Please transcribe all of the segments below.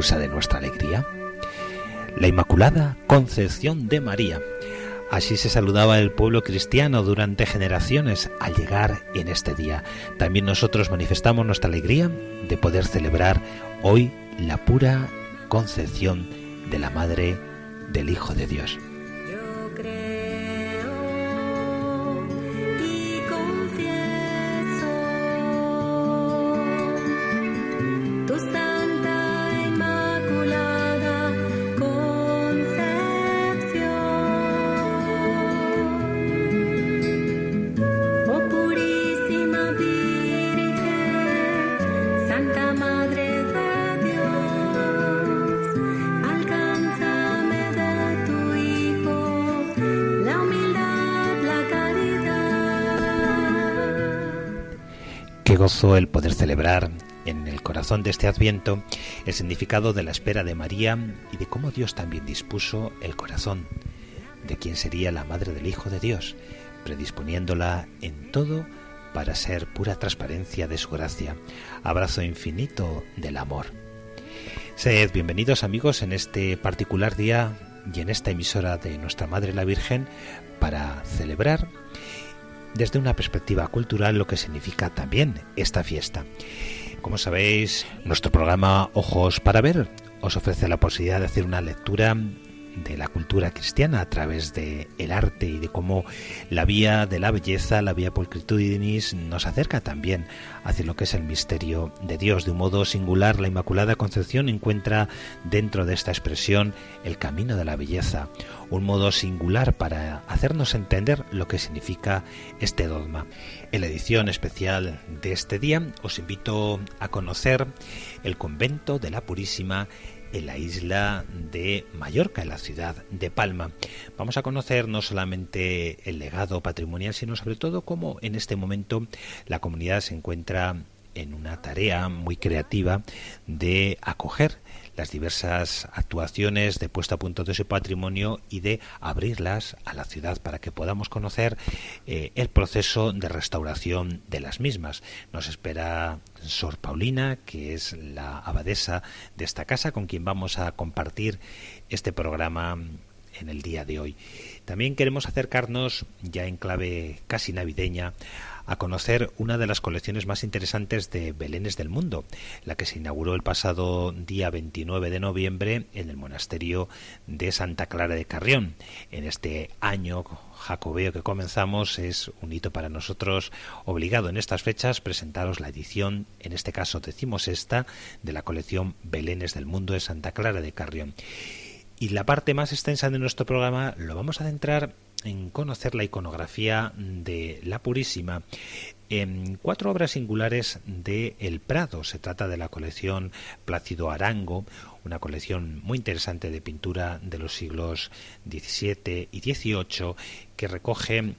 De nuestra alegría? La Inmaculada Concepción de María. Así se saludaba el pueblo cristiano durante generaciones al llegar en este día. También nosotros manifestamos nuestra alegría de poder celebrar hoy la pura concepción de la Madre del Hijo de Dios. Gozo el poder celebrar en el corazón de este adviento el significado de la espera de María y de cómo Dios también dispuso el corazón de quien sería la madre del Hijo de Dios, predisponiéndola en todo para ser pura transparencia de su gracia, abrazo infinito del amor. Sed bienvenidos amigos en este particular día y en esta emisora de nuestra Madre la Virgen para celebrar desde una perspectiva cultural lo que significa también esta fiesta. Como sabéis, nuestro programa Ojos para Ver os ofrece la posibilidad de hacer una lectura de la cultura cristiana a través de el arte y de cómo la vía de la belleza, la vía pulcritudinis, nos acerca también hacia lo que es el misterio de Dios. De un modo singular, la Inmaculada Concepción encuentra dentro de esta expresión el camino de la belleza, un modo singular para hacernos entender lo que significa este dogma. En la edición especial de este día os invito a conocer el convento de la Purísima en la isla de Mallorca, en la ciudad de Palma. Vamos a conocer no solamente el legado patrimonial, sino sobre todo cómo en este momento la comunidad se encuentra en una tarea muy creativa de acoger las diversas actuaciones de puesta a punto de su patrimonio y de abrirlas a la ciudad para que podamos conocer eh, el proceso de restauración de las mismas. Nos espera Sor Paulina, que es la abadesa de esta casa, con quien vamos a compartir este programa en el día de hoy. También queremos acercarnos, ya en clave casi navideña, a conocer una de las colecciones más interesantes de Belénes del mundo, la que se inauguró el pasado día 29 de noviembre en el monasterio de Santa Clara de Carrión. En este año jacobeo que comenzamos es un hito para nosotros obligado en estas fechas presentaros la edición, en este caso decimos esta, de la colección Belénes del mundo de Santa Clara de Carrión. Y la parte más extensa de nuestro programa lo vamos a centrar en conocer la iconografía de la Purísima en cuatro obras singulares de El Prado. Se trata de la colección Plácido Arango, una colección muy interesante de pintura de los siglos XVII y XVIII que recoge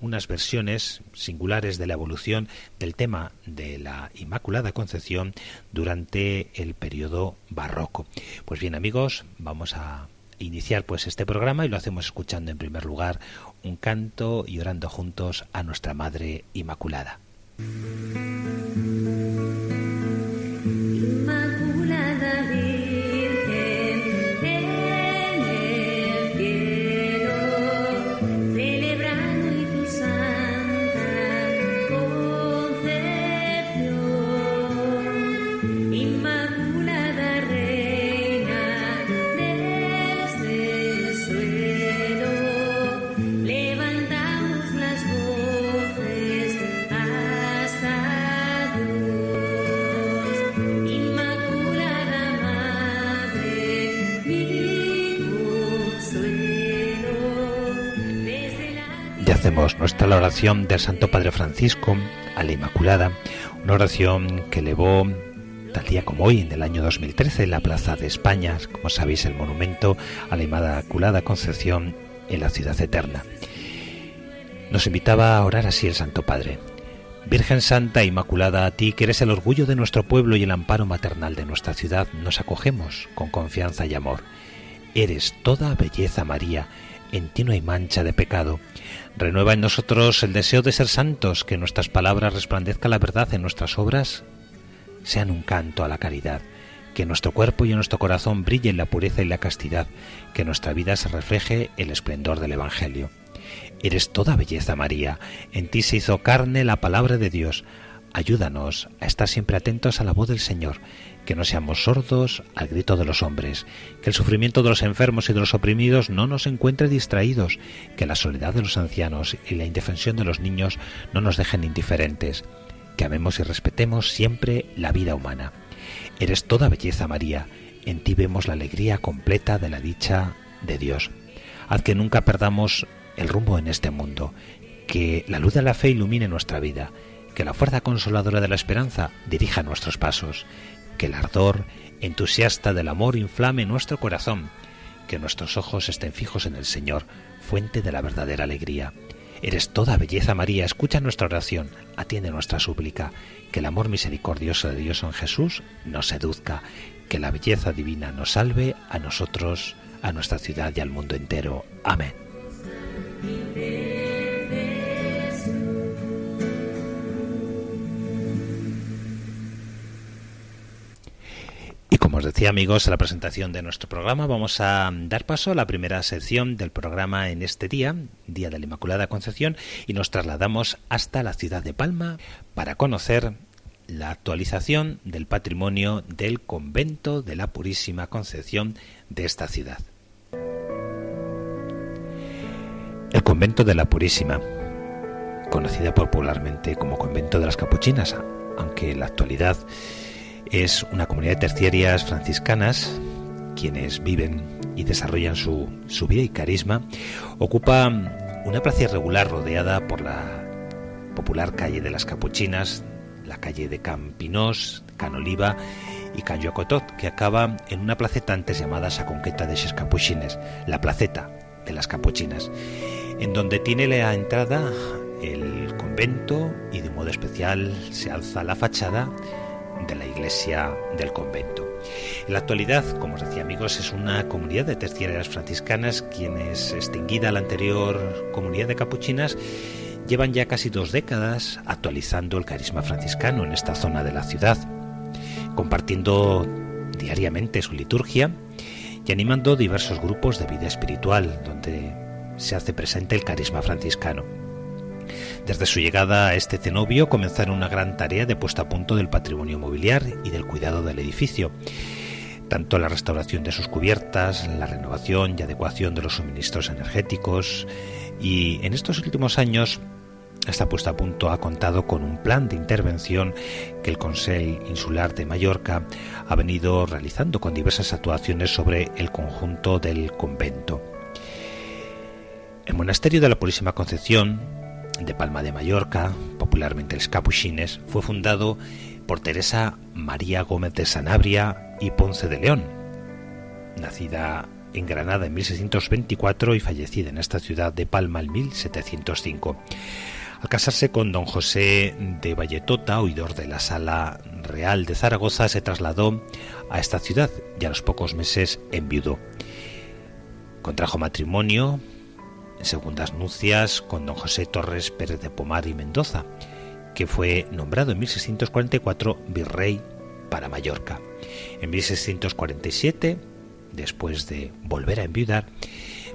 unas versiones singulares de la evolución del tema de la Inmaculada Concepción durante el periodo barroco. Pues bien amigos, vamos a iniciar pues este programa y lo hacemos escuchando en primer lugar un canto y orando juntos a nuestra Madre Inmaculada. Hacemos nuestra oración del Santo Padre Francisco a la Inmaculada, una oración que elevó tal día como hoy, en el año 2013, en la Plaza de España, como sabéis, el monumento a la Inmaculada Concepción en la Ciudad Eterna. Nos invitaba a orar así el Santo Padre. Virgen Santa Inmaculada, a ti que eres el orgullo de nuestro pueblo y el amparo maternal de nuestra ciudad, nos acogemos con confianza y amor. Eres toda belleza María, en ti no hay mancha de pecado. Renueva en nosotros el deseo de ser santos, que nuestras palabras resplandezca la verdad en nuestras obras, sean un canto a la caridad, que nuestro cuerpo y nuestro corazón brillen la pureza y la castidad, que nuestra vida se refleje el esplendor del Evangelio. Eres toda belleza, María. En ti se hizo carne la palabra de Dios. Ayúdanos a estar siempre atentos a la voz del Señor, que no seamos sordos al grito de los hombres, que el sufrimiento de los enfermos y de los oprimidos no nos encuentre distraídos, que la soledad de los ancianos y la indefensión de los niños no nos dejen indiferentes, que amemos y respetemos siempre la vida humana. Eres toda belleza, María. En ti vemos la alegría completa de la dicha de Dios. Haz que nunca perdamos el rumbo en este mundo, que la luz de la fe ilumine nuestra vida, que la fuerza consoladora de la esperanza dirija nuestros pasos, que el ardor entusiasta del amor inflame nuestro corazón, que nuestros ojos estén fijos en el Señor, fuente de la verdadera alegría. Eres toda belleza María, escucha nuestra oración, atiende nuestra súplica, que el amor misericordioso de Dios en Jesús nos seduzca, que la belleza divina nos salve a nosotros, a nuestra ciudad y al mundo entero. Amén. Decía amigos, a la presentación de nuestro programa vamos a dar paso a la primera sección del programa en este día, Día de la Inmaculada Concepción, y nos trasladamos hasta la ciudad de Palma para conocer la actualización del patrimonio del convento de la Purísima Concepción de esta ciudad. El convento de la Purísima, conocida popularmente como convento de las Capuchinas, aunque en la actualidad es una comunidad de terciarias franciscanas quienes viven y desarrollan su, su vida y carisma, ocupa una plaza irregular rodeada por la popular calle de las Capuchinas, la calle de Campinós, Canoliva y Can que acaba en una placeta antes llamada Saconqueta de Xes Capuchines, la placeta de las Capuchinas en donde tiene la entrada el convento y de modo especial se alza la fachada de la iglesia del convento. En la actualidad, como os decía amigos, es una comunidad de terciarias franciscanas quienes, extinguida la anterior comunidad de capuchinas, llevan ya casi dos décadas actualizando el carisma franciscano en esta zona de la ciudad, compartiendo diariamente su liturgia y animando diversos grupos de vida espiritual, donde se hace presente el carisma franciscano. Desde su llegada a este cenobio comenzaron una gran tarea de puesta a punto del patrimonio mobiliar y del cuidado del edificio, tanto la restauración de sus cubiertas, la renovación y adecuación de los suministros energéticos, y en estos últimos años esta puesta a punto ha contado con un plan de intervención que el Consejo Insular de Mallorca ha venido realizando con diversas actuaciones sobre el conjunto del convento. El monasterio de la Purísima Concepción de Palma de Mallorca, popularmente los Capuchines, fue fundado por Teresa María Gómez de Sanabria y Ponce de León, nacida en Granada en 1624 y fallecida en esta ciudad de Palma en 1705. Al casarse con don José de Valletota, oidor de la Sala Real de Zaragoza, se trasladó a esta ciudad y a los pocos meses enviudó. Contrajo matrimonio segundas nupcias con don José Torres Pérez de Pomar y Mendoza, que fue nombrado en 1644 virrey para Mallorca. En 1647, después de volver a enviudar,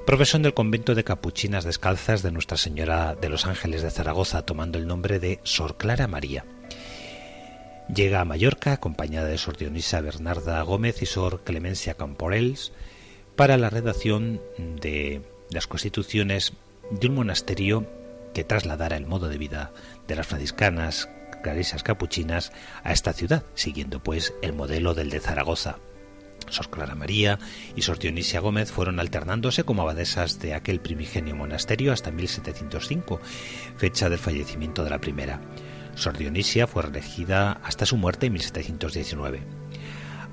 profesó en el convento de capuchinas descalzas de Nuestra Señora de los Ángeles de Zaragoza, tomando el nombre de Sor Clara María. Llega a Mallorca acompañada de Sor Dionisa Bernarda Gómez y Sor Clemencia Camporels para la redacción de las constituciones de un monasterio que trasladara el modo de vida de las franciscanas clarisas capuchinas a esta ciudad, siguiendo pues el modelo del de Zaragoza. Sor Clara María y Sor Dionisia Gómez fueron alternándose como abadesas de aquel primigenio monasterio hasta 1705, fecha del fallecimiento de la primera. Sor Dionisia fue reelegida hasta su muerte en 1719.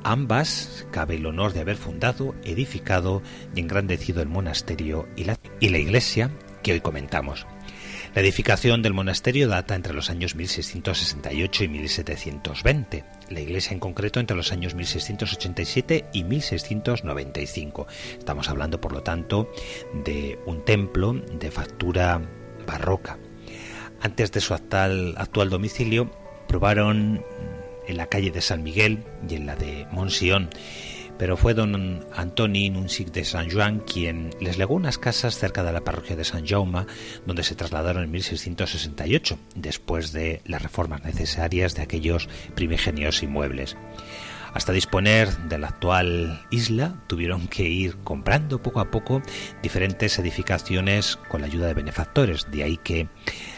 Ambas cabe el honor de haber fundado, edificado y engrandecido el monasterio y la, iglesia que hoy comentamos. La edificación del monasterio data entre los años 1668 y 1720, la iglesia en concreto entre los años 1687 y 1695. Estamos hablando, por lo tanto, de un templo de factura barroca. Antes de su actual domicilio, probaron en la calle de San Miguel y en la de Monsion pero fue don Antoni Nuncic de San Juan quien les legó unas casas cerca de la parroquia de San Jaume, donde se trasladaron en 1668, después de las reformas necesarias de aquellos primigenios inmuebles. Hasta disponer de la actual isla, tuvieron que ir comprando poco a poco diferentes edificaciones con la ayuda de benefactores, de ahí que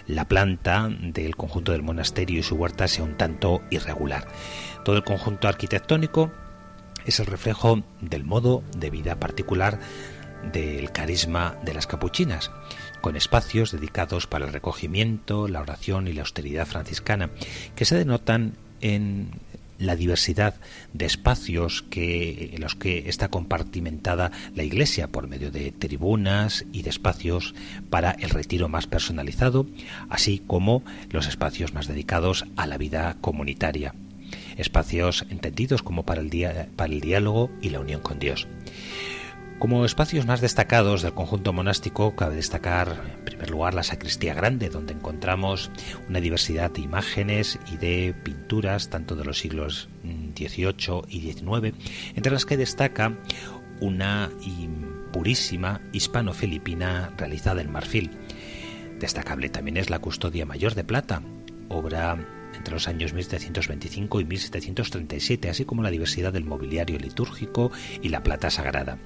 la planta del conjunto del monasterio y su huerta sea un tanto irregular. Todo el conjunto arquitectónico es el reflejo del modo de vida particular del carisma de las capuchinas, con espacios dedicados para el recogimiento, la oración y la austeridad franciscana, que se denotan en la diversidad de espacios que, en los que está compartimentada la Iglesia por medio de tribunas y de espacios para el retiro más personalizado, así como los espacios más dedicados a la vida comunitaria espacios entendidos como para el, para el diálogo y la unión con Dios. Como espacios más destacados del conjunto monástico, cabe destacar en primer lugar la sacristía grande, donde encontramos una diversidad de imágenes y de pinturas, tanto de los siglos XVIII y XIX, entre las que destaca una purísima hispano-filipina realizada en marfil. Destacable también es la custodia mayor de plata, obra entre los años 1725 y 1737, así como la diversidad del mobiliario litúrgico y la plata sagrada.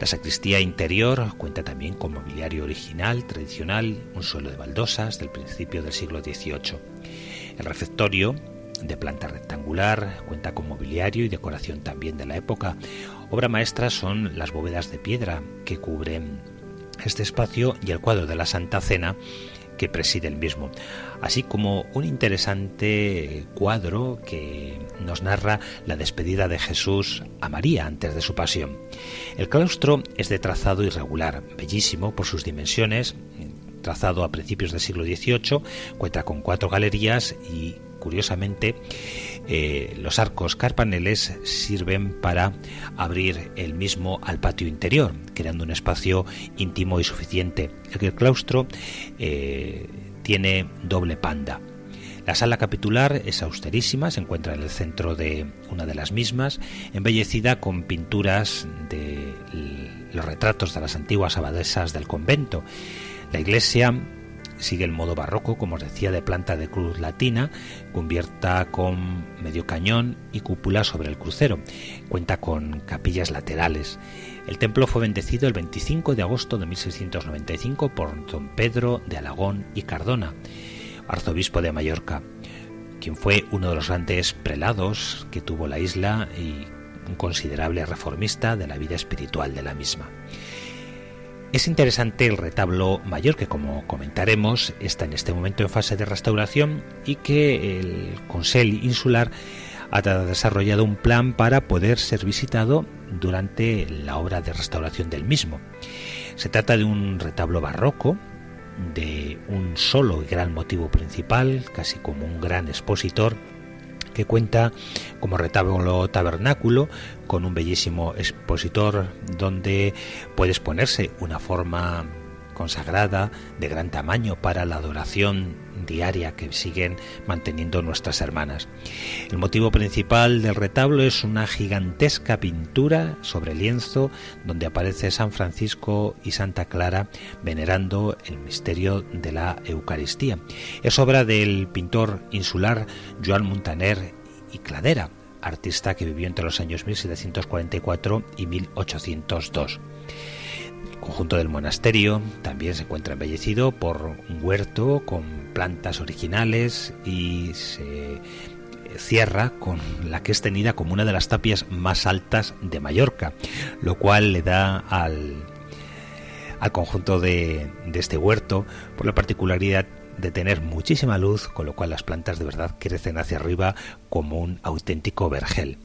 La sacristía interior cuenta también con mobiliario original, tradicional, un suelo de baldosas del principio del siglo XVIII. El refectorio, de planta rectangular, cuenta con mobiliario y decoración también de la época. Obra maestra son las bóvedas de piedra que cubren este espacio y el cuadro de la Santa Cena que preside el mismo, así como un interesante cuadro que nos narra la despedida de Jesús a María antes de su pasión. El claustro es de trazado irregular, bellísimo por sus dimensiones, trazado a principios del siglo XVIII, cuenta con cuatro galerías y curiosamente eh, los arcos carpaneles sirven para abrir el mismo al patio interior, creando un espacio íntimo y suficiente. El claustro eh, tiene doble panda. La sala capitular es austerísima, se encuentra en el centro de una de las mismas, embellecida con pinturas de los retratos de las antiguas abadesas del convento. La iglesia sigue el modo barroco, como os decía, de planta de cruz latina, cubierta con medio cañón y cúpula sobre el crucero. Cuenta con capillas laterales. El templo fue bendecido el 25 de agosto de 1695 por don Pedro de Alagón y Cardona, arzobispo de Mallorca, quien fue uno de los grandes prelados que tuvo la isla y un considerable reformista de la vida espiritual de la misma. Es interesante el retablo mayor que, como comentaremos, está en este momento en fase de restauración y que el Consell Insular ha desarrollado un plan para poder ser visitado durante la obra de restauración del mismo. Se trata de un retablo barroco de un solo y gran motivo principal, casi como un gran expositor, que cuenta como retablo tabernáculo con un bellísimo expositor donde puede exponerse una forma consagrada de gran tamaño para la adoración diaria que siguen manteniendo nuestras hermanas. El motivo principal del retablo es una gigantesca pintura sobre lienzo donde aparece San Francisco y Santa Clara venerando el misterio de la Eucaristía. Es obra del pintor insular Joan Montaner y Cladera, artista que vivió entre los años 1744 y 1802 conjunto del monasterio también se encuentra embellecido por un huerto con plantas originales y se cierra con la que es tenida como una de las tapias más altas de Mallorca, lo cual le da al, al conjunto de, de este huerto por la particularidad de tener muchísima luz, con lo cual las plantas de verdad crecen hacia arriba como un auténtico vergel.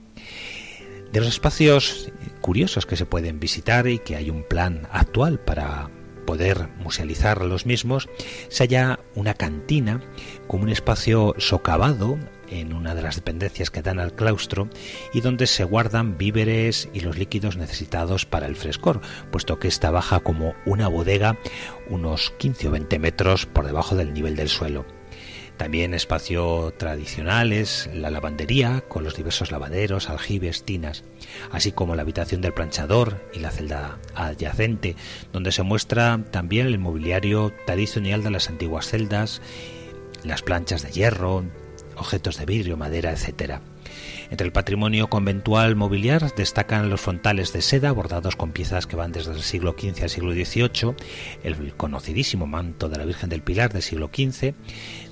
De los espacios curiosos que se pueden visitar y que hay un plan actual para poder musealizar los mismos, se halla una cantina como un espacio socavado en una de las dependencias que dan al claustro y donde se guardan víveres y los líquidos necesitados para el frescor, puesto que esta baja como una bodega unos 15 o 20 metros por debajo del nivel del suelo. También espacio tradicional es la lavandería con los diversos lavaderos, aljibes, tinas, así como la habitación del planchador y la celda adyacente, donde se muestra también el mobiliario tradicional de las antiguas celdas, las planchas de hierro, objetos de vidrio, madera, etc. Entre el patrimonio conventual mobiliar destacan los frontales de seda bordados con piezas que van desde el siglo XV al siglo XVIII, el conocidísimo manto de la Virgen del Pilar del siglo XV,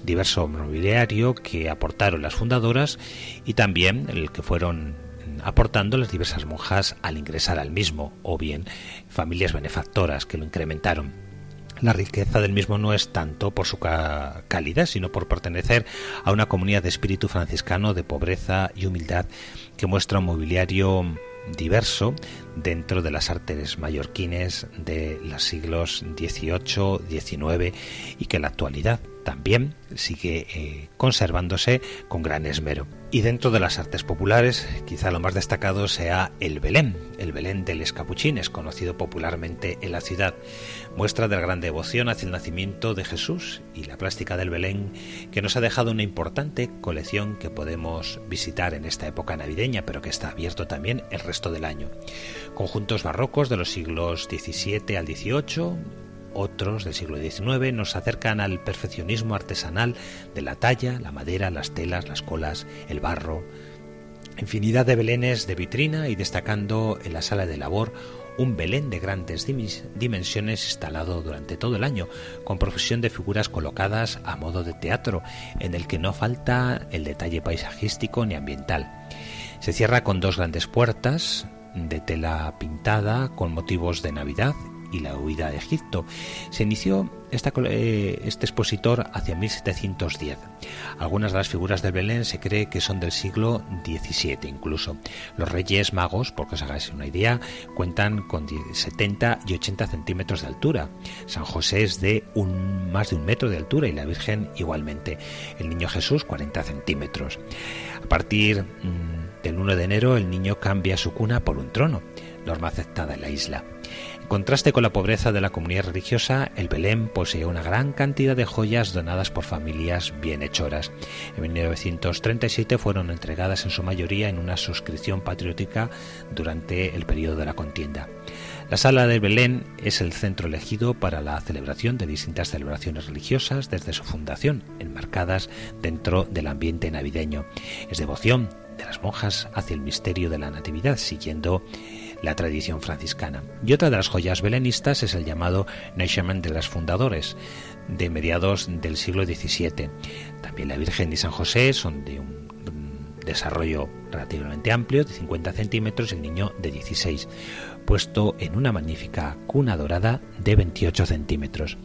diverso mobiliario que aportaron las fundadoras y también el que fueron aportando las diversas monjas al ingresar al mismo, o bien familias benefactoras que lo incrementaron. La riqueza del mismo no es tanto por su calidad, sino por pertenecer a una comunidad de espíritu franciscano de pobreza y humildad que muestra un mobiliario diverso dentro de las artes mallorquines de los siglos XVIII, XIX y que en la actualidad también sigue eh, conservándose con gran esmero. Y dentro de las artes populares, quizá lo más destacado sea el Belén, el Belén de los Capuchines, conocido popularmente en la ciudad, muestra de la gran devoción hacia el nacimiento de Jesús y la plástica del Belén, que nos ha dejado una importante colección que podemos visitar en esta época navideña, pero que está abierto también el resto del año. Conjuntos barrocos de los siglos XVII al XVIII, otros del siglo XIX nos acercan al perfeccionismo artesanal de la talla, la madera, las telas, las colas, el barro. Infinidad de belenes de vitrina y destacando en la sala de labor un Belén de grandes dimensiones instalado durante todo el año, con profesión de figuras colocadas a modo de teatro, en el que no falta el detalle paisajístico ni ambiental. Se cierra con dos grandes puertas de tela pintada con motivos de Navidad y la huida a Egipto. Se inició eh, este expositor hacia 1710. Algunas de las figuras de Belén se cree que son del siglo XVII incluso. Los reyes magos, porque os hagáis una idea, cuentan con 70 y 80 centímetros de altura. San José es de un, más de un metro de altura y la Virgen igualmente. El niño Jesús 40 centímetros. A partir mm, del 1 de enero el niño cambia su cuna por un trono, norma aceptada en la isla. Contraste con la pobreza de la comunidad religiosa, el Belén posee una gran cantidad de joyas donadas por familias bienhechoras. En 1937 fueron entregadas en su mayoría en una suscripción patriótica durante el periodo de la contienda. La sala del Belén es el centro elegido para la celebración de distintas celebraciones religiosas desde su fundación, enmarcadas dentro del ambiente navideño. Es devoción de las monjas hacia el misterio de la Natividad, siguiendo la tradición franciscana. Y otra de las joyas belenistas es el llamado Naixement de las Fundadores, de mediados del siglo XVII. También la Virgen y San José son de un desarrollo relativamente amplio, de 50 centímetros, el niño de 16, puesto en una magnífica cuna dorada de 28 centímetros.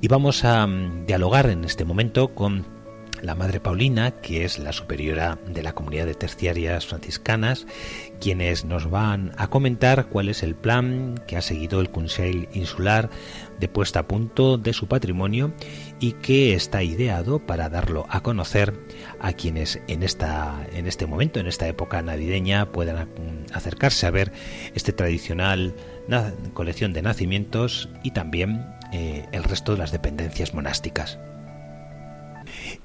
Y vamos a mm, dialogar en este momento con la Madre Paulina, que es la superiora de la comunidad de terciarias franciscanas, quienes nos van a comentar cuál es el plan que ha seguido el Consejo Insular de puesta a punto de su patrimonio y que está ideado para darlo a conocer a quienes en esta en este momento, en esta época navideña, puedan acercarse a ver este tradicional colección de nacimientos y también eh, el resto de las dependencias monásticas.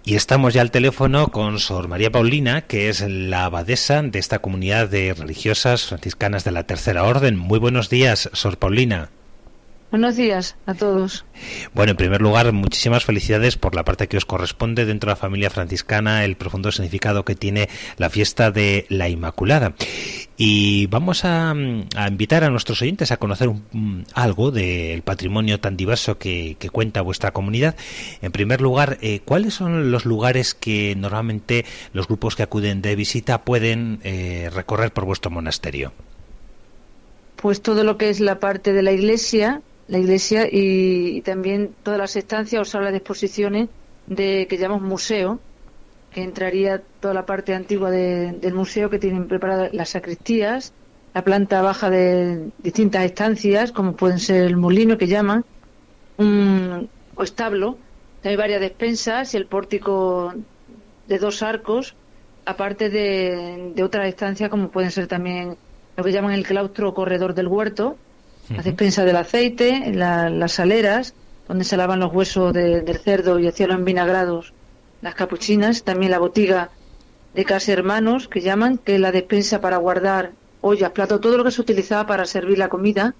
Y estamos ya al teléfono con Sor María Paulina, que es la abadesa de esta comunidad de religiosas franciscanas de la Tercera Orden. Muy buenos días, Sor Paulina. Buenos días a todos. Bueno, en primer lugar, muchísimas felicidades por la parte que os corresponde dentro de la familia franciscana, el profundo significado que tiene la fiesta de la Inmaculada. Y vamos a, invitar a nuestros oyentes a conocer algo del patrimonio tan diverso que, cuenta vuestra comunidad. En primer lugar, eh, ¿cuáles son los lugares que normalmente los grupos que acuden de visita pueden eh, recorrer por vuestro monasterio? Pues todo lo que es la parte de la iglesia, la iglesia y, también todas las estancias o salas de exposiciones de que llamamos museo, que entraría toda la parte antigua del museo que tienen preparadas las sacristías, la planta baja de distintas estancias, como pueden ser el molino que llaman, un o establo, hay varias despensas y el pórtico de dos arcos, aparte de, de otras estancias como pueden ser también lo que llaman el claustro corredor del huerto, la despensa del aceite, las saleras, donde se lavan los huesos del cerdo y hacían los vinagrados, las capuchinas, también la botiga de casa hermanos, que llaman, que es la despensa para guardar ollas, platos, todo lo que se utilizaba para servir la comida,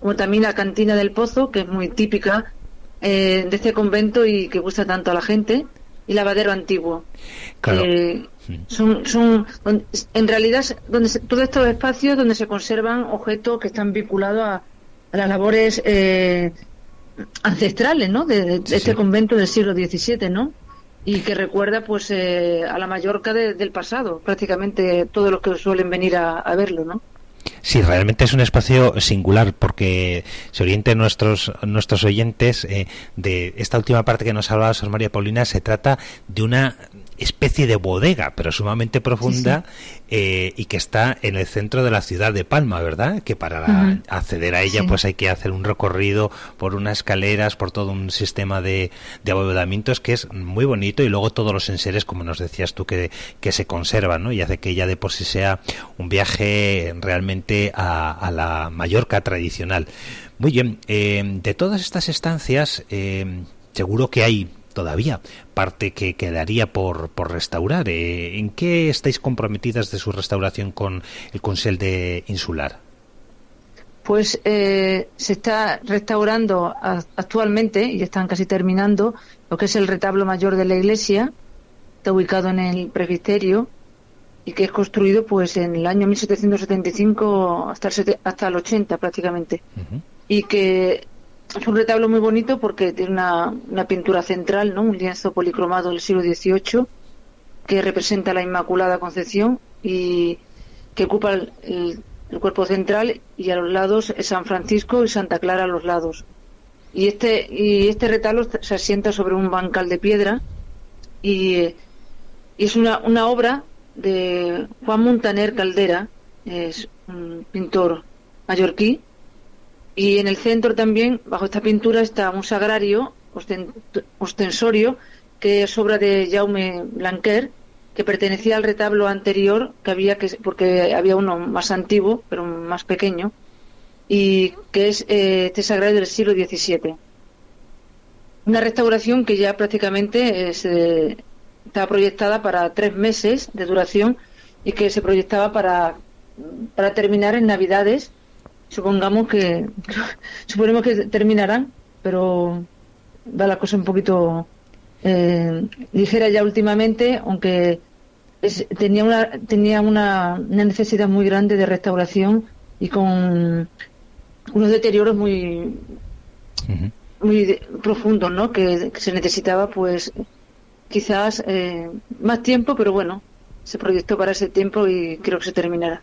como también la cantina del pozo, que es muy típica eh, de este convento y que gusta tanto a la gente, y lavadero antiguo. Eh, son, son en realidad donde todos estos espacios donde se conservan objetos que están vinculados a, las labores eh, ancestrales ¿no? de, este convento del siglo XVII ¿no? y que recuerda pues eh, a la Mallorca del pasado prácticamente todos los que suelen venir a, a verlo ¿no? Sí, realmente es un espacio singular porque se orienten nuestros nuestros oyentes eh, de esta última parte que nos hablaba Sor María Paulina se trata de una especie de bodega, pero sumamente profunda eh, y que está en el centro de la ciudad de Palma, ¿verdad? Que para acceder a ella pues hay que hacer un recorrido por unas escaleras, por todo un sistema de, de abovedamientos que es muy bonito y luego todos los enseres, como nos decías tú, que, que se conservan, ¿no? Y hace que ya de por sí sea un viaje realmente a, la Mallorca tradicional. Muy bien, eh, de todas estas estancias, eh, seguro que hay todavía parte que quedaría por, por restaurar. Eh, ¿En qué estáis comprometidas de su restauración con el Consell de Insular? Pues eh, se está restaurando actualmente y están casi terminando lo que es el retablo mayor de la iglesia, está ubicado en el presbiterio y que es construido pues en el año 1775 hasta el, hasta el 80 prácticamente. Y que es un retablo muy bonito porque tiene una, pintura central, ¿no? Un lienzo policromado del siglo XVIII que representa la Inmaculada Concepción y que ocupa el, cuerpo central y a los lados es San Francisco y Santa Clara a los lados. Y este, y este retablo se asienta sobre un bancal de piedra y, es una, una obra de Juan Montaner Caldera, es un pintor mallorquí, y en el centro también, bajo esta pintura, está un sagrario ostensorio que es obra de Jaume Blanquer, que pertenecía al retablo anterior que había que porque había uno más antiguo pero más pequeño y que es eh, este sagrario del siglo XVII una restauración que ya prácticamente eh, estaba proyectada para tres meses de duración y que se proyectaba para para terminar en Navidades supongamos que suponemos que terminarán pero va la cosa un poquito eh, ligera ya últimamente aunque tenía una tenía una, necesidad muy grande de restauración y con unos deterioros muy muy profundos no que, se necesitaba pues quizás eh, más tiempo pero bueno se proyectó para ese tiempo y creo que se terminará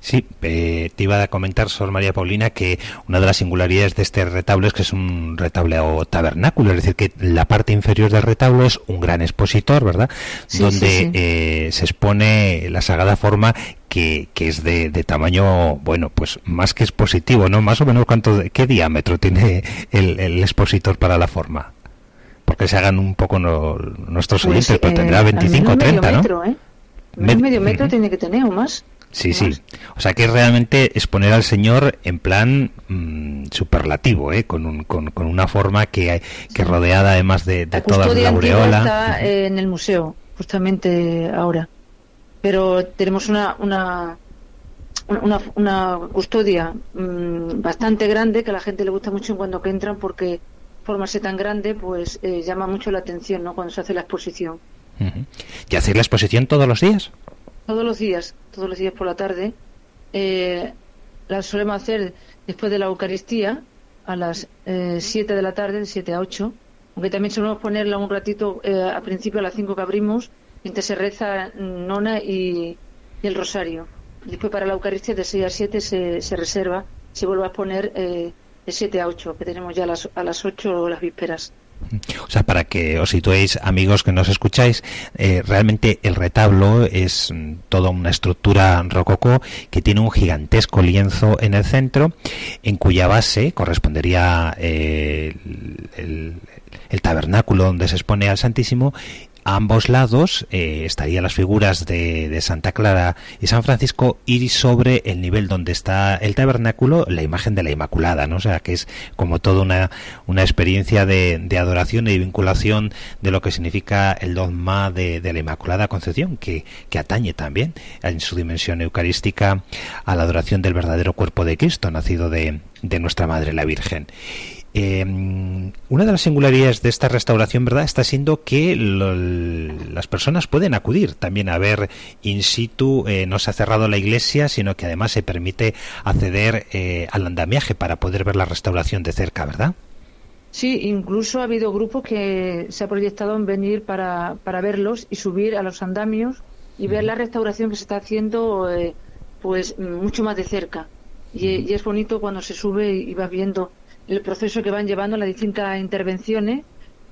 Sí, eh, te iba a comentar, Sor María Paulina, que una de las singularidades de este retablo es que es un retablo tabernáculo, es decir, que la parte inferior del retablo es un gran expositor, ¿verdad? Donde Eh, se expone la sagrada forma que, que es de, tamaño, bueno, pues más que expositivo, ¿no? Más o menos, cuánto, ¿qué diámetro tiene el, expositor para la forma? Porque se hagan un poco nuestros pues, oyentes, pero tendrá 25 o 30, ¿no? ¿eh? medio metro tiene que tener o más. Sí, sí. O sea que es realmente exponer al Señor en plan mm, superlativo, ¿eh? con, un, con, una forma que, que rodeada además de, de toda la aureola. está en el museo, justamente ahora. Pero tenemos una, una una, custodia mm, bastante grande que a la gente le gusta mucho cuando que entran porque formarse tan grande pues eh, llama mucho la atención ¿no? cuando se hace la exposición. ¿Y hacer la exposición todos los días? Todos los días, todos los días por la tarde. Eh, la solemos hacer después de la Eucaristía a las 7 eh, de la tarde, de 7 a 8, aunque también solemos ponerla un ratito eh, a principio a las 5 que abrimos, mientras se reza nona y, el rosario. Después para la Eucaristía de 6 a 7 se, se reserva, se vuelve a poner eh, de 7 a 8, que tenemos ya a las, a las 8 las vísperas. O sea, para que os situéis, amigos que nos escucháis, eh, realmente el retablo es mm, toda una estructura rococó que tiene un gigantesco lienzo en el centro, en cuya base correspondería eh, el, el, tabernáculo donde se expone al Santísimo a ambos lados eh, estarían las figuras de, Santa Clara y San Francisco y sobre el nivel donde está el tabernáculo la imagen de la Inmaculada, ¿no? O sea, que es como toda una, una experiencia de, adoración y vinculación de lo que significa el dogma de, de la Inmaculada Concepción, que, que, atañe también en su dimensión eucarística a la adoración del verdadero cuerpo de Cristo, nacido de, de nuestra Madre la Virgen. Eh, una de las singularidades de esta restauración, ¿verdad?, está siendo que las personas pueden acudir también a ver in situ, eh, no se ha cerrado la iglesia, sino que además se permite acceder eh, al andamiaje para poder ver la restauración de cerca, ¿verdad? Sí, incluso ha habido grupos que se ha proyectado en venir para, para verlos y subir a los andamios y ver la restauración que se está haciendo eh, pues mucho más de cerca. Y, y, es bonito cuando se sube y vas viendo el proceso que van llevando las distintas intervenciones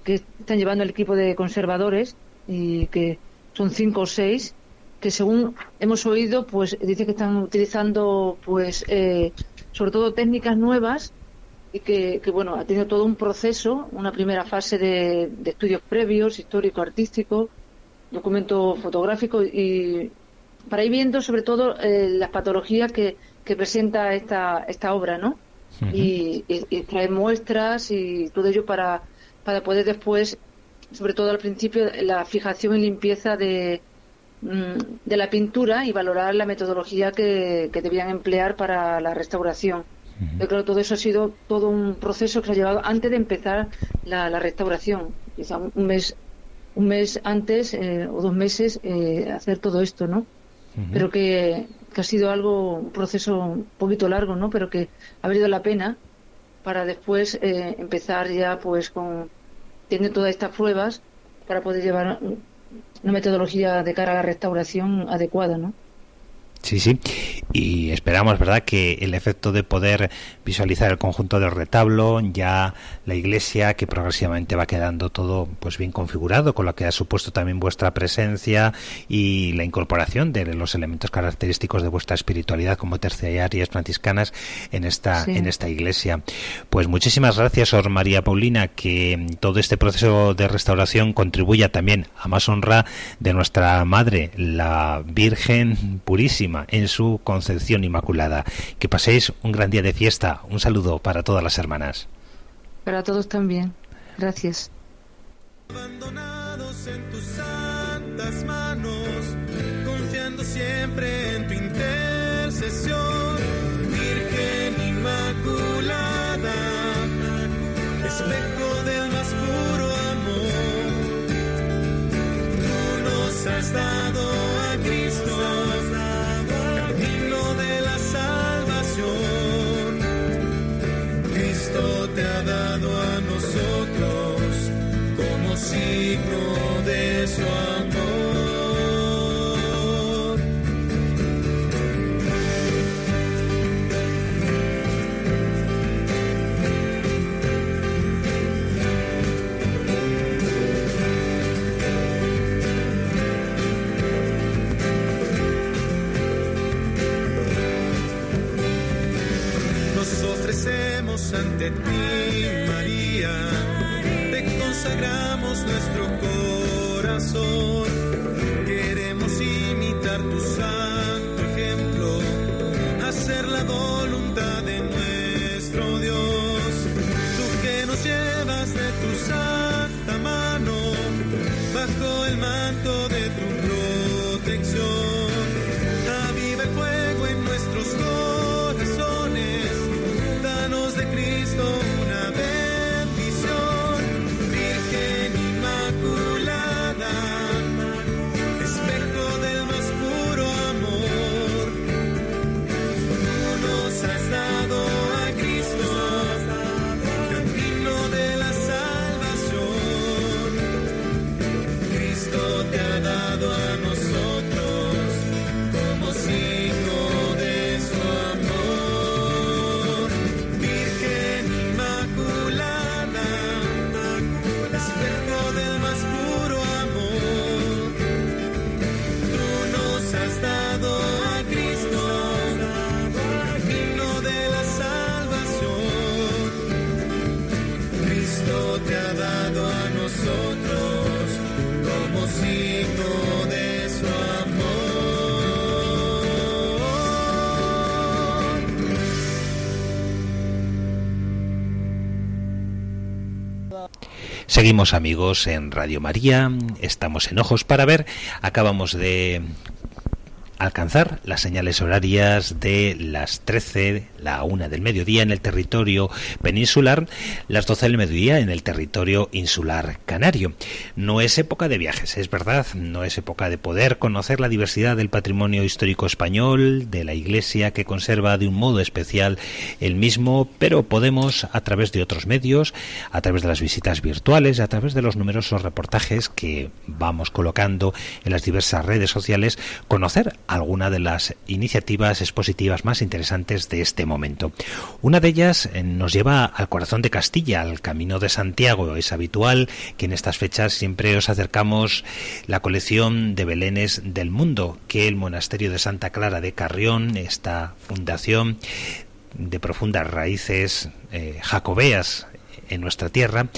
que están llevando el equipo de conservadores y que son cinco o seis que según hemos oído pues dice que están utilizando pues eh, sobre todo técnicas nuevas y que, bueno ha tenido todo un proceso una primera fase de, estudios previos histórico artístico documento fotográfico y para ir viendo sobre todo eh, las patologías que, que presenta esta esta obra no y, traer muestras y todo ello para, para poder después, sobre todo al principio, la fijación y limpieza de, mm, de la pintura y valorar la metodología que, que debían emplear para la restauración. Yo creo que todo eso ha sido todo un proceso que se ha llevado antes de empezar la, la restauración, quizá un mes, un mes antes eh, o dos meses eh, hacer todo esto, ¿no? Pero que, que ha sido algo, un proceso un poquito largo, ¿no? Pero que ha valido la pena para después eh, empezar ya pues con teniendo todas estas pruebas para poder llevar una metodología de cara a la restauración adecuada, ¿no? Sí, sí. Y esperamos, ¿verdad?, que el efecto de poder visualizar el conjunto del retablo, ya la iglesia, que progresivamente va quedando todo pues bien configurado, con lo que ha supuesto también vuestra presencia y la incorporación de los elementos característicos de vuestra espiritualidad como terciarias franciscanas en esta, en esta iglesia. Pues muchísimas gracias, Sor María Paulina, que todo este proceso de restauración contribuya también a más honra de nuestra Madre, la Virgen Purísima en su concepción inmaculada. Que paséis un gran día de fiesta. Un saludo para todas las hermanas. Para todos también. Gracias. Abandonados en tus santas manos, confiando siempre en tu intercesión, consagramos nuestro corazón. Seguimos amigos en Radio María, estamos en Ojos para Ver, acabamos de alcanzar las señales horarias de las 13, la 1 del mediodía en el territorio peninsular, las 12 del mediodía en el territorio insular canario. No es época de viajes, es verdad, no es época de poder conocer la diversidad del patrimonio histórico español, de la Iglesia que conserva de un modo especial el mismo, pero podemos a través de otros medios, a través de las visitas virtuales, a través de los numerosos reportajes que vamos colocando en las diversas redes sociales, conocer alguna de las iniciativas expositivas más interesantes de este momento. Una de ellas eh, nos lleva al corazón de Castilla, al Camino de Santiago. Es habitual que en estas fechas siempre os acercamos la colección de belenes del mundo que el Monasterio de Santa Clara de Carrión, esta fundación de profundas raíces eh, jacobeas en nuestra tierra,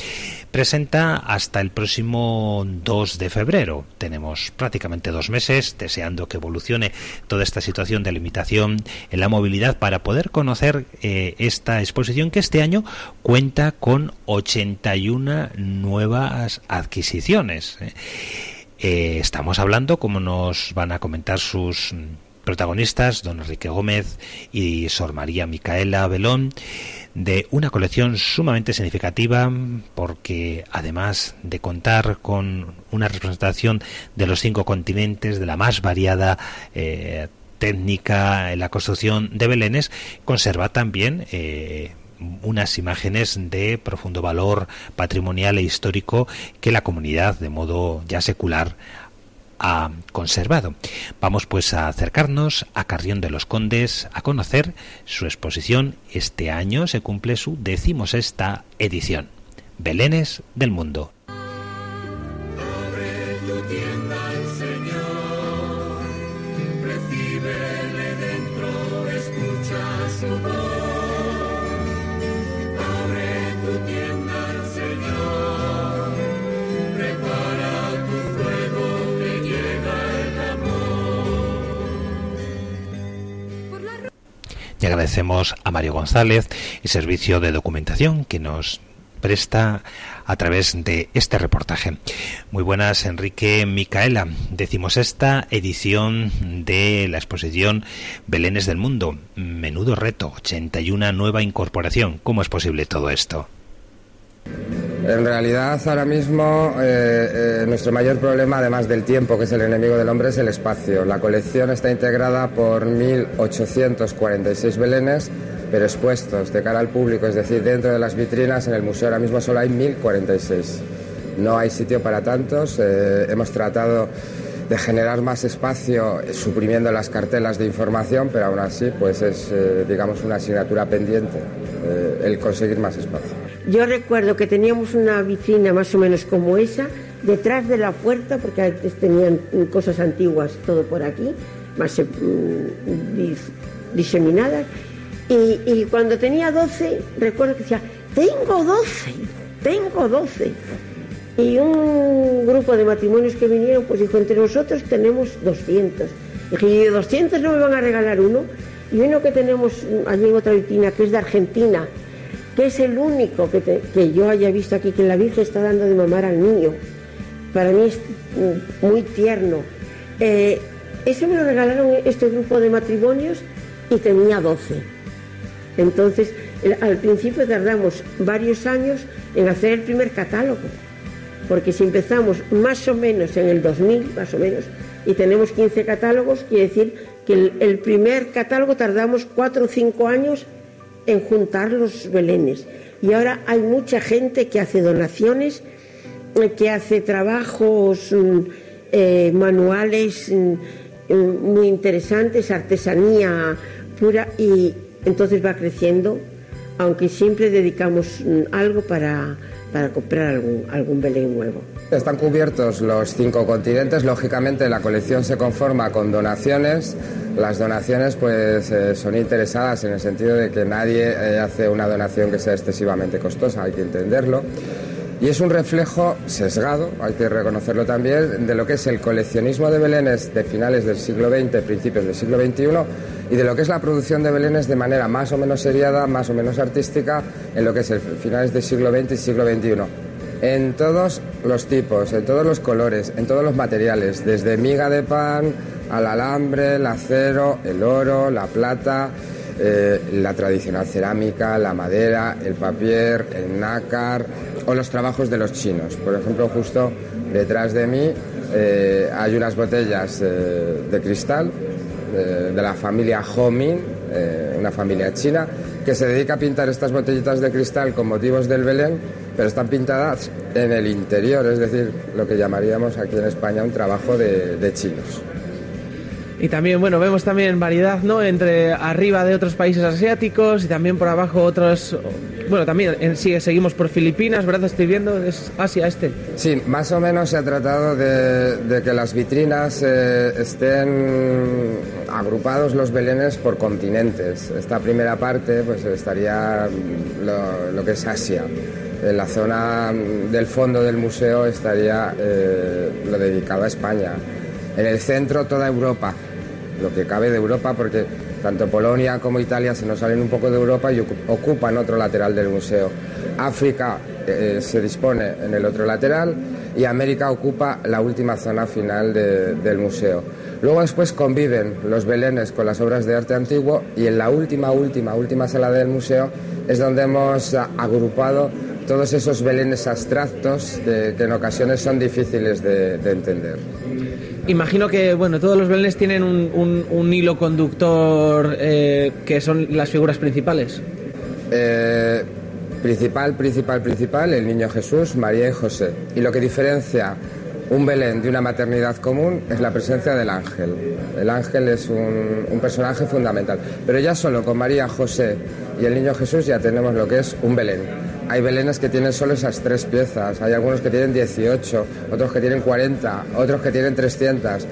presenta hasta el próximo 2 de febrero. Tenemos prácticamente dos meses deseando que evolucione toda esta situación de limitación en la movilidad para poder conocer eh, esta exposición que este año cuenta con 81 nuevas adquisiciones. ¿eh? Eh, estamos hablando, como nos van a comentar sus protagonistas, don Enrique Gómez y Sor María Micaela Belón, de una colección sumamente significativa porque además de contar con una representación de los cinco continentes, de la más variada eh, técnica en la construcción de belenes, conserva también eh, unas imágenes de profundo valor patrimonial e histórico que la comunidad, de modo ya secular, ha conservado. Vamos pues a acercarnos a Carrión de los Condes a conocer su exposición. Este año se cumple su decimosexta edición. Belenes del Mundo. Y agradecemos a Mario González el servicio de documentación que nos presta a través de este reportaje. Muy buenas, Enrique Micaela. Decimos esta edición de la exposición Belenes del Mundo. Menudo reto, 81 nueva incorporación. ¿Cómo es posible todo esto? En realidad, ahora mismo, eh, eh, nuestro mayor problema, además del tiempo, que es el enemigo del hombre, es el espacio. La colección está integrada por 1.846 belenes, pero expuestos de cara al público, es decir, dentro de las vitrinas, en el museo ahora mismo solo hay 1.046. No hay sitio para tantos. Eh, hemos tratado de generar más espacio suprimiendo las cartelas de información, pero aún así pues es, digamos, una asignatura pendiente el conseguir más espacio. Yo recuerdo que teníamos una vitrina más o menos como esa, detrás de la puerta, porque antes tenían cosas antiguas todo por aquí, más eh, mm, diseminadas. Y, cuando tenía 12, recuerdo que decía, tengo 12, tengo 12. Y un grupo de matrimonios que vinieron, pues dijo, entre nosotros tenemos 200. Dije, y de 200 no me van a regalar uno. Y uno que tenemos allí en otra vitrina, que es de Argentina, que es el único que, yo haya visto aquí que la Virgen está dando de mamar al niño. Para mí es muy tierno. Eh, eso me lo regalaron este grupo de matrimonios y tenía 12. Entonces, al principio tardamos varios años en hacer el primer catálogo, porque si empezamos más o menos en el 2000, más o menos, y tenemos 15 catálogos, quiere decir que el, el primer catálogo tardamos 4 o 5 años en juntar los belenes. Y ahora hay mucha gente que hace donaciones, eh, que hace trabajos mm, eh, manuales mm, mm, muy interesantes, artesanía pura, y entonces va creciendo, aunque siempre dedicamos algo para, para comprar algún, algún Belén nuevo. Están cubiertos los cinco continentes, lógicamente la colección se conforma con donaciones. Las donaciones pues eh, son interesadas en el sentido de que nadie eh, hace una donación que sea excesivamente costosa, hay que entenderlo. Y es un reflejo sesgado, hay que reconocerlo también, de lo que es el coleccionismo de belenes de finales del siglo XX, principios del siglo XXI, y de lo que es la producción de belenes de manera más o menos seriada, más o menos artística, en lo que es el finales del siglo XX y siglo XXI. en todos los tipos, en todos los colores, en todos los materiales, desde miga de pan al alambre, el acero, el oro, la plata, eh, la tradicional cerámica, la madera, el papier, el nácar o los trabajos de los chinos. Por ejemplo, justo detrás de mí eh, hay unas botellas eh, de cristal de la familia Homin, una familia china, que se dedica a pintar estas botellitas de cristal con motivos del Belén, pero están pintadas en el interior, es decir, lo que llamaríamos aquí en España un trabajo de chinos. Y también, bueno, vemos también variedad, ¿no? Entre arriba de otros países asiáticos y también por abajo otros... Bueno, también en, sí, seguimos por Filipinas, ¿verdad? Estoy viendo, es Asia este. Sí, más o menos se ha tratado de, que las vitrinas eh, estén agrupados los belenes por continentes. Esta primera parte pues estaría lo, que es Asia. En la zona del fondo del museo estaría eh, lo dedicado a España. En el centro toda Europa, lo que cabe de Europa, porque tanto Polonia como Italia se nos salen un poco de Europa y ocupan otro lateral del museo. África eh, se dispone en el otro lateral y América ocupa la última zona final del museo. Luego después conviven los belenes con las obras de arte antiguo y en la última, última, última sala del museo es donde hemos agrupado todos esos belenes abstractos que en ocasiones son difíciles de entender. Imagino que bueno, todos los belenes tienen un, hilo conductor eh, que son las figuras principales. Eh, principal, principal, principal, el niño Jesús, María y José. Y lo que diferencia un Belén de una maternidad común es la presencia del ángel. El ángel es un, un, personaje fundamental. Pero ya solo con María, José y el niño Jesús ya tenemos lo que es un Belén. Hay belenes que tienen solo esas tres piezas, hay algunos que tienen 18, otros que tienen 40, otros que tienen 300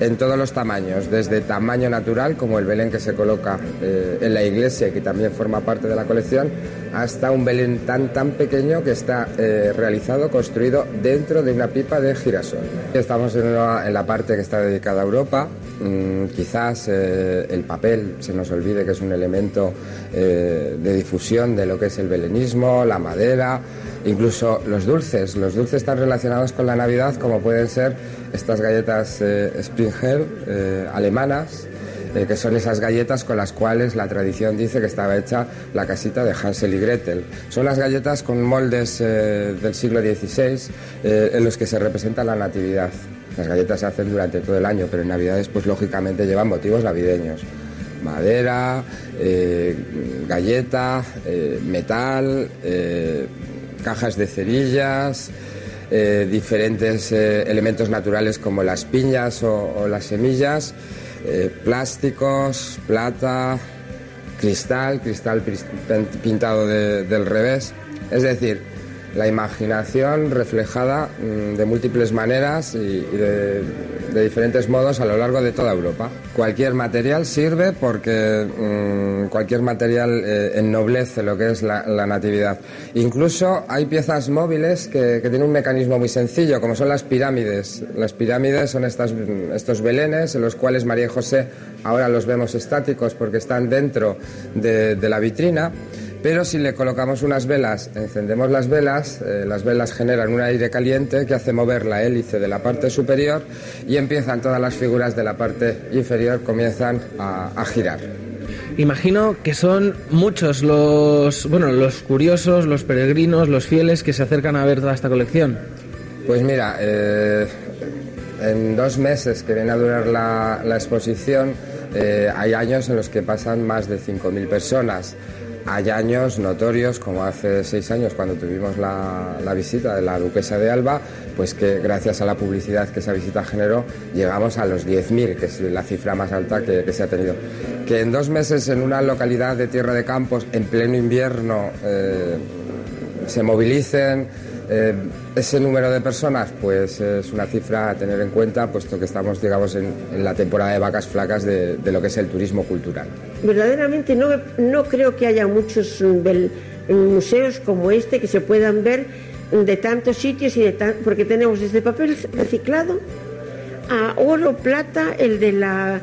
en todos los tamaños, desde tamaño natural, como el Belén que se coloca eh, en la iglesia que también forma parte de la colección, hasta un Belén tan tan pequeño que está eh, realizado, construido dentro de una pipa de girasol. Estamos en, la parte que está dedicada a Europa. Mm, quizás eh, el papel se nos olvide que es un elemento de difusión de lo que es el belenismo, la madera, incluso los dulces. Los dulces están relacionados con la Navidad, como pueden ser estas galletas eh, Springer eh, alemanas, eh, que son esas galletas con las cuales la tradición dice que estaba hecha la casita de Hansel y Gretel. Son las galletas con moldes del siglo XVI en los que se representa la natividad. Las galletas se hacen durante todo el año, pero en Navidades pues lógicamente llevan motivos navideños. Madera, galleta, metal, cajas de cerillas, eh, diferentes eh, elementos naturales como las piñas o, las semillas, eh, plásticos, plata, cristal, cristal pintado del revés. Es decir, la imaginación reflejada mm, de múltiples maneras y, de, diferentes modos a lo largo de toda Europa. Cualquier material sirve porque mm, cualquier material eh, ennoblece lo que es la, natividad. Incluso hay piezas móviles que, tienen un mecanismo muy sencillo, como son las pirámides. Las pirámides son estas, estos belenes en los cuales María José ahora los vemos estáticos porque están dentro de la vitrina pero si le colocamos unas velas, encendemos las velas, eh, las velas generan un aire caliente que hace mover la hélice de la parte superior y empiezan todas las figuras de la parte inferior, comienzan a, girar. Imagino que son muchos los, bueno, los curiosos, los peregrinos, los fieles que se acercan a ver toda esta colección. Pues mira, eh, en dos meses que viene a durar la, exposición, eh, hay años en los que pasan más de 5.000 personas. Hay años notorios, como hace seis años cuando tuvimos la, visita de la duquesa de Alba, pues que gracias a la publicidad que esa visita generó, llegamos a los 10.000, que es la cifra más alta que, se ha tenido. Que en dos meses en una localidad de Tierra de Campos, en pleno invierno, eh, se movilicen eh, ese número de personas, pues es una cifra a tener en cuenta, puesto que estamos, digamos, en, la temporada de vacas flacas de, lo que es el turismo cultural. Verdaderamente no, no creo que haya muchos mm, museos como este que se puedan ver de tantos sitios y de porque tenemos desde papel reciclado a oro, plata, el de la,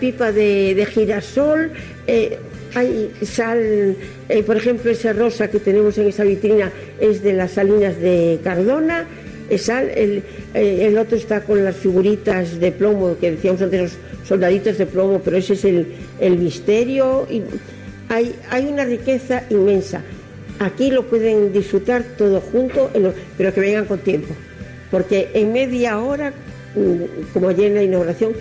pipa de, girasol. Eh, hay sal, eh, por ejemplo, esa rosa que tenemos en esa vitrina es de las salinas de Cardona, sal, el, eh, el otro está con las figuritas de plomo que decíamos antes, los soldaditos de plomo, pero ese es el, misterio. Hay, una riqueza inmensa. Aquí lo pueden disfrutar todo junto, pero que vengan con tiempo, porque en media hora, mm, como ayer en la inauguración,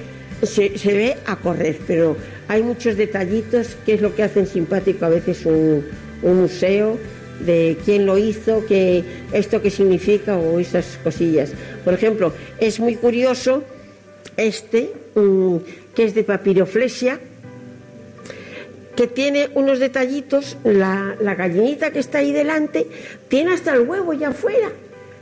se, se ve a correr, pero hay muchos detallitos que es lo que hacen simpático a veces un, museo de quién lo hizo, que esto qué significa o esas cosillas. Por ejemplo, es muy curioso este, mm, que es de papiroflexia, que tiene unos detallitos, la, la gallinita que está ahí delante tiene hasta el huevo ya afuera.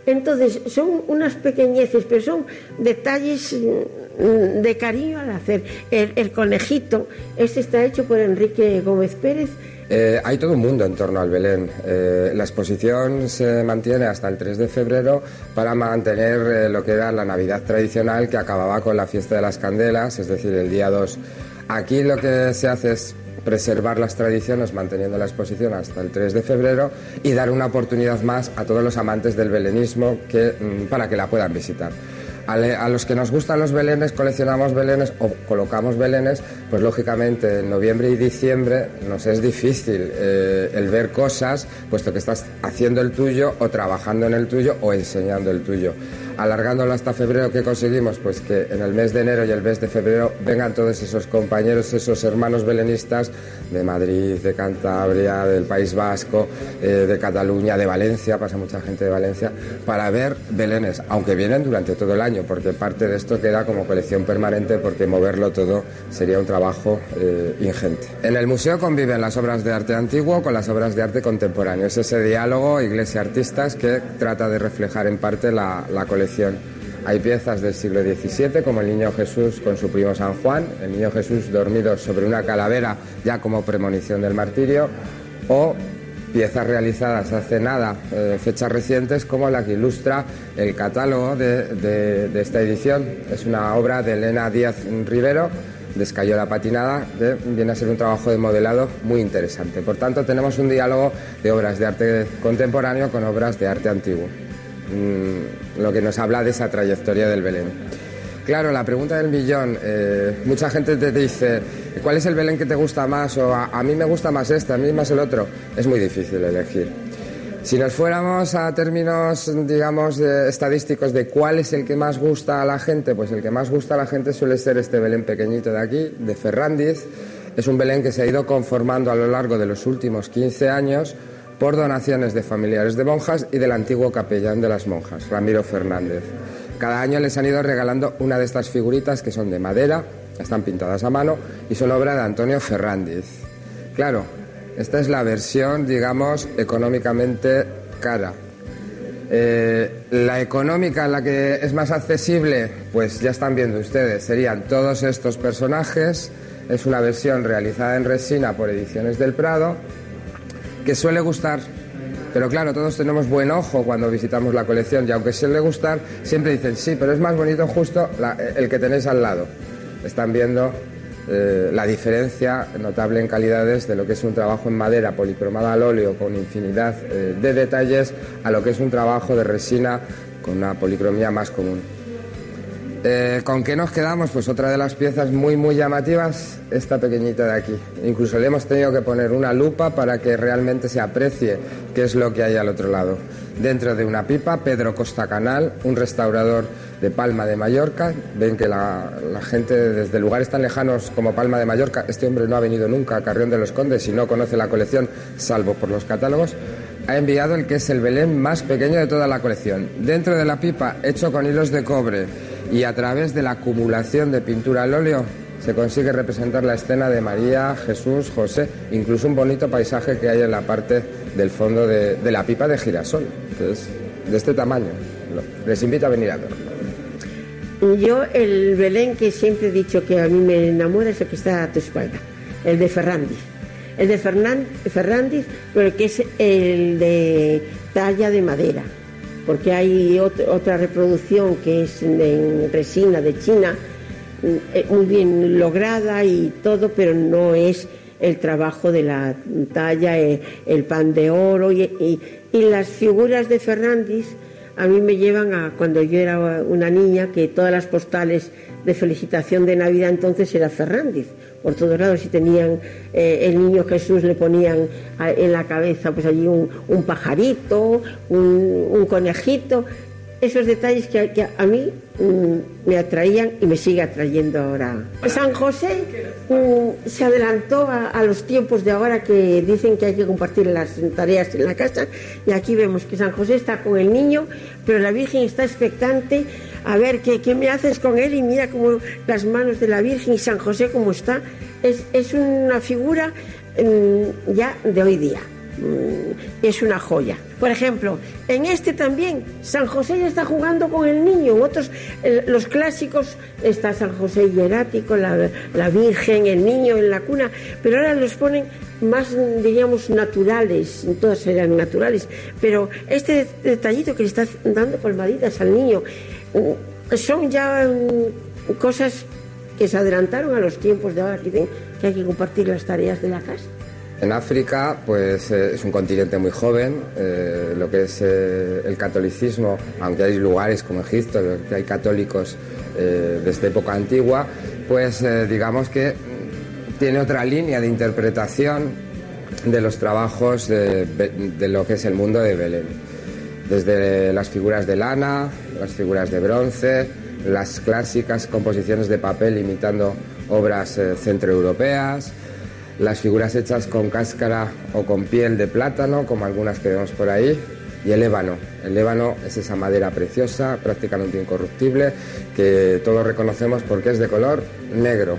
Entonces son unas pequeñeces, pero son detalles mm, de cariño al hacer. El, el conejito, este está hecho por Enrique Gómez Pérez. Eh, hay todo un mundo en torno al Belén. Eh, la exposición se mantiene hasta el 3 de febrero para mantener eh, lo que era la Navidad tradicional que acababa con la fiesta de las candelas, es decir, el día 2. Aquí lo que se hace es preservar las tradiciones manteniendo la exposición hasta el 3 de febrero y dar una oportunidad más a todos los amantes del belenismo mm, para que la puedan visitar. A, los que nos gustan los belenes, coleccionamos belenes o colocamos belenes, pues lógicamente en noviembre y diciembre nos es difícil eh, el ver cosas, puesto que estás haciendo el tuyo o trabajando en el tuyo o enseñando el tuyo. Alargándolo hasta febrero, ¿qué conseguimos? Pues que en el mes de enero y el mes de febrero vengan todos esos compañeros, esos hermanos belenistas de Madrid, de Cantabria, del País Vasco, eh, de Cataluña, de Valencia, pasa mucha gente de Valencia, para ver belenes, aunque vienen durante todo el año, porque parte de esto queda como colección permanente, porque moverlo todo sería un trabajo eh, ingente. En el museo conviven las obras de arte antiguo con las obras de arte contemporáneo. Es ese diálogo iglesia-artistas que trata de reflejar en parte la, la colección. Hay piezas del siglo XVII, como el Niño Jesús con su primo San Juan, el Niño Jesús dormido sobre una calavera ya como premonición del martirio, o piezas realizadas hace nada, eh, fechas recientes, como la que ilustra el catálogo de, esta edición. Es una obra de Elena Díaz Rivero, de Escayola Patinada, que viene a ser un trabajo de modelado muy interesante. Por tanto, tenemos un diálogo de obras de arte contemporáneo con obras de arte antiguo, Mm, lo que nos habla de esa trayectoria del Belén. Claro, la pregunta del millón. eh, mucha gente te dice, ¿cuál es el Belén que te gusta más? O a, a mí me gusta más este, a mí más el otro. Es muy difícil elegir. Si nos fuéramos a términos, digamos, eh, estadísticos de cuál es el que más gusta a la gente, pues el que más gusta a la gente suele ser este Belén pequeñito de aquí, de Ferrandiz. Es un Belén que se ha ido conformando a lo largo de los últimos 15 años por donaciones de familiares de monjas y del antiguo capellán de las monjas, Ramiro Fernández. Cada año les han ido regalando una de estas figuritas que son de madera, están pintadas a mano y son obra de Antonio Ferrandiz. Claro, esta es la versión, digamos, económicamente cara. Eh, la económica, la que es más accesible, pues ya están viendo ustedes, serían todos estos personajes. Es una versión realizada en resina por Ediciones del Prado, que suele gustar. Pero claro, todos tenemos buen ojo cuando visitamos la colección y aunque suele gustar, siempre dicen, sí, pero es más bonito justo el que tenéis al lado. Están viendo eh, la diferencia notable en calidades de lo que es un trabajo en madera policromada al óleo con infinidad eh, de detalles a lo que es un trabajo de resina con una policromía más común. Eh, ¿Con qué nos quedamos? Pues otra de las piezas muy muy llamativas, esta pequeñita de aquí. Incluso le hemos tenido que poner una lupa para que realmente se aprecie qué es lo que hay al otro lado. Dentro de una pipa, Pedro Costa Canal, un restaurador de Palma de Mallorca. Ven que la, la gente desde lugares tan lejanos como Palma de Mallorca, este hombre no ha venido nunca a Carrión de los Condes y no conoce la colección, salvo por los catálogos ha enviado el que es el Belén más pequeño de toda la colección. Dentro de la pipa, hecho con hilos de cobre y a través de la acumulación de pintura al óleo, se consigue representar la escena de María, Jesús, José, incluso un bonito paisaje que hay en la parte del fondo de, de la pipa de girasol, que es de este tamaño. Les invito a venir a verlo. Yo el Belén que siempre he dicho que a mí me enamora es el que está a tu espalda, el de Ferrandiz. El de Ferrandiz, pero que es el de talla de madera, porque hay ot- otra reproducción que es en resina de China, mm, eh, muy bien lograda y todo, pero no es el trabajo de la talla, eh, el pan de oro y, y- y las figuras de Fernández a mí me llevan a cuando yo era una niña que todas las postales de felicitación de Navidad entonces era Fernández por todos lados y tenían eh, el niño Jesús le ponían en la cabeza pues allí un, pajarito un, conejito esos detalles que, a mí mm, me atraían y me sigue atrayendo ahora. San José mm, se adelantó a los tiempos de ahora que dicen que hay que compartir las tareas en la casa y aquí vemos que San José está con el niño, pero la Virgen está expectante a ver qué, qué me haces con él y mira cómo las manos de la Virgen y San José cómo está. Es, es una figura mm, ya de hoy día mm, es una joya. Por ejemplo, en este también, San José ya está jugando con el niño. En otros, los clásicos, está San José hierático, la, la Virgen, el niño en la cuna, pero ahora los ponen más, diríamos, naturales, todas serán naturales. Pero este detallito que le está dando palmaditas al niño, son ya mm, cosas que se adelantaron a los tiempos de ahora, que dicen que hay que compartir las tareas de la casa. En África, pues eh, es un continente muy joven. eh, lo que es eh, el catolicismo, aunque hay lugares como Egipto, que hay católicos eh, desde época antigua, pues eh, digamos que tiene otra línea de interpretación de los trabajos de, de lo que es el mundo de Belén. Desde las figuras de lana, las figuras de bronce, las clásicas composiciones de papel imitando obras eh, centroeuropeas, las figuras hechas con cáscara o con piel de plátano, como algunas que vemos por ahí, y el ébano. El ébano es esa madera preciosa, prácticamente incorruptible, que todos reconocemos porque es de color negro.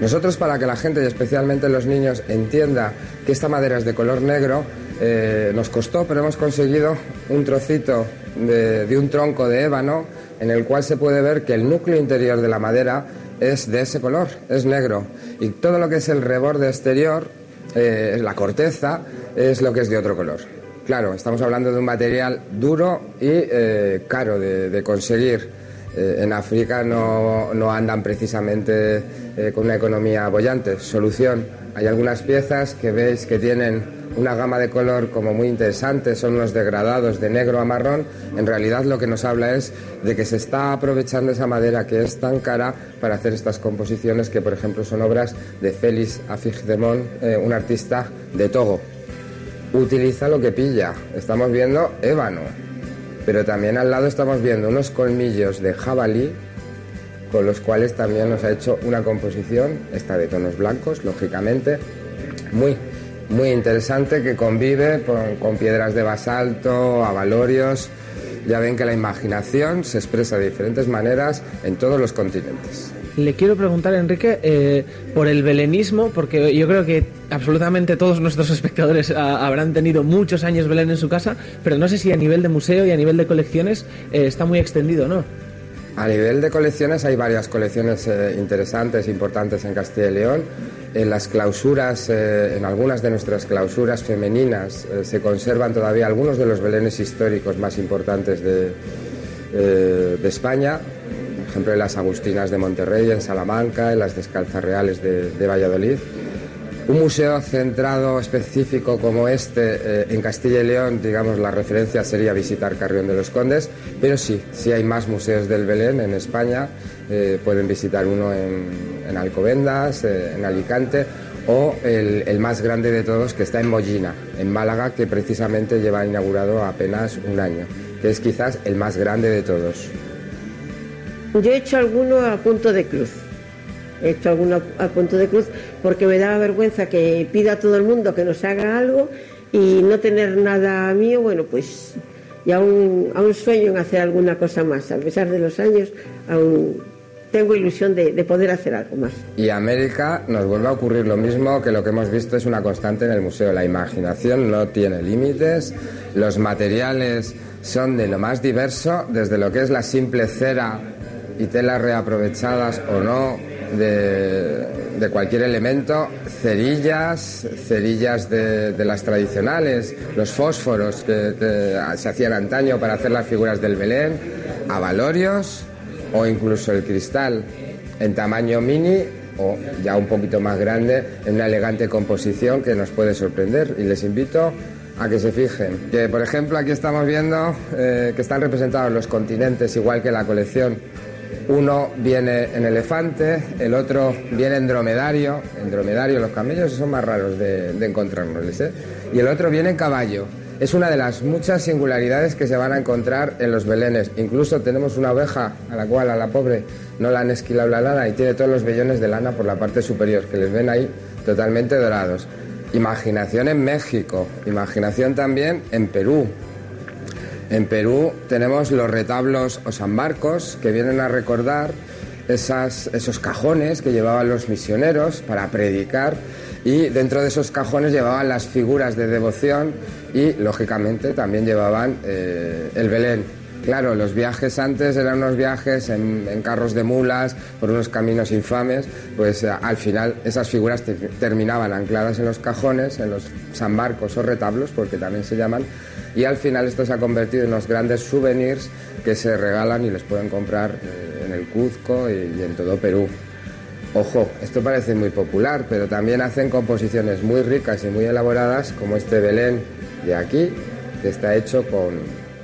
Nosotros, para que la gente y especialmente los niños entienda que esta madera es de color negro, eh, nos costó, pero hemos conseguido un trocito de, de un tronco de ébano en el cual se puede ver que el núcleo interior de la madera es de ese color, es negro. Y todo lo que es el reborde exterior, eh, la corteza, es lo que es de otro color. Claro, estamos hablando de un material duro y eh, caro de, de conseguir. Eh, en África no, no andan precisamente eh, con una economía bollante. Solución, hay algunas piezas que veis que tienen una gama de color como muy interesante, son unos degradados de negro a marrón. En realidad lo que nos habla es de que se está aprovechando esa madera que es tan cara para hacer estas composiciones que, por ejemplo, son obras de Félix Afigdemont, eh, un artista de Togo. Utiliza lo que pilla. Estamos viendo ébano, pero también al lado estamos viendo unos colmillos de jabalí con los cuales también nos ha hecho una composición, esta de tonos blancos, lógicamente, muy, muy interesante que convive con, con piedras de basalto, avalorios. Ya ven que la imaginación se expresa de diferentes maneras en todos los continentes. Le quiero preguntar, Enrique, eh, por el belenismo, porque yo creo que absolutamente todos nuestros espectadores ah, habrán tenido muchos años Belén en su casa, pero no sé si a nivel de museo y a nivel de colecciones eh, está muy extendido, ¿no? A nivel de colecciones hay varias colecciones eh, interesantes, importantes en Castilla y León. En las clausuras, eh, en algunas de nuestras clausuras femeninas, eh, se conservan todavía algunos de los belenes históricos más importantes de, eh, de España. Por ejemplo, en las Agustinas de Monterrey, en Salamanca, en las Descalzas Reales de, de Valladolid. Un museo centrado específico como este eh, en Castilla y León, digamos, la referencia sería visitar Carrión de los Condes, pero sí, sí hay más museos del Belén en España, eh, pueden visitar uno en, en Alcobendas, eh, en Alicante, o el, el más grande de todos que está en Mollina, en Málaga, que precisamente lleva inaugurado apenas un año, que es quizás el más grande de todos. Yo he hecho alguno a punto de cruz. He hecho alguno a punto de cruz porque me daba vergüenza que pida a todo el mundo que nos haga algo y no tener nada mío, bueno, pues y aún, aún sueño en hacer alguna cosa más. A pesar de los años, aún tengo ilusión de, de poder hacer algo más. Y América nos vuelve a ocurrir lo mismo que lo que hemos visto es una constante en el museo. La imaginación no tiene límites, los materiales son de lo más diverso, desde lo que es la simple cera y telas reaprovechadas o no de, de cualquier elemento, cerillas, cerillas de, de las tradicionales, los fósforos que, que se hacían antaño para hacer las figuras del Belén, avalorios o incluso el cristal en tamaño mini o ya un poquito más grande en una elegante composición que nos puede sorprender y les invito a que se fijen. Que por ejemplo aquí estamos viendo eh, que están representados los continentes igual que la colección. Uno viene en elefante, el otro viene en dromedario. En dromedario los camellos son más raros de, de encontrarnos, ¿eh? Y el otro viene en caballo. Es una de las muchas singularidades que se van a encontrar en los belenes. Incluso tenemos una oveja a la cual a la pobre no la han esquilado la lana y tiene todos los vellones de lana por la parte superior, que les ven ahí totalmente dorados. Imaginación en México, imaginación también en Perú. En Perú tenemos los retablos o San Marcos que vienen a recordar esos cajones que llevaban los misioneros para predicar y dentro de esos cajones llevaban las figuras de devoción y lógicamente también llevaban eh, el Belén. Claro, los viajes antes eran unos viajes en, carros de mulas, por unos caminos infames, pues eh, al final esas figuras te- terminaban ancladas en los cajones, en los San Marcos o retablos, porque también se llaman, y al final esto se ha convertido en unos grandes souvenirs que se regalan y les pueden comprar eh, en el Cuzco y en todo Perú. Ojo, esto parece muy popular, pero también hacen composiciones muy ricas y muy elaboradas, como este Belén de aquí, que está hecho con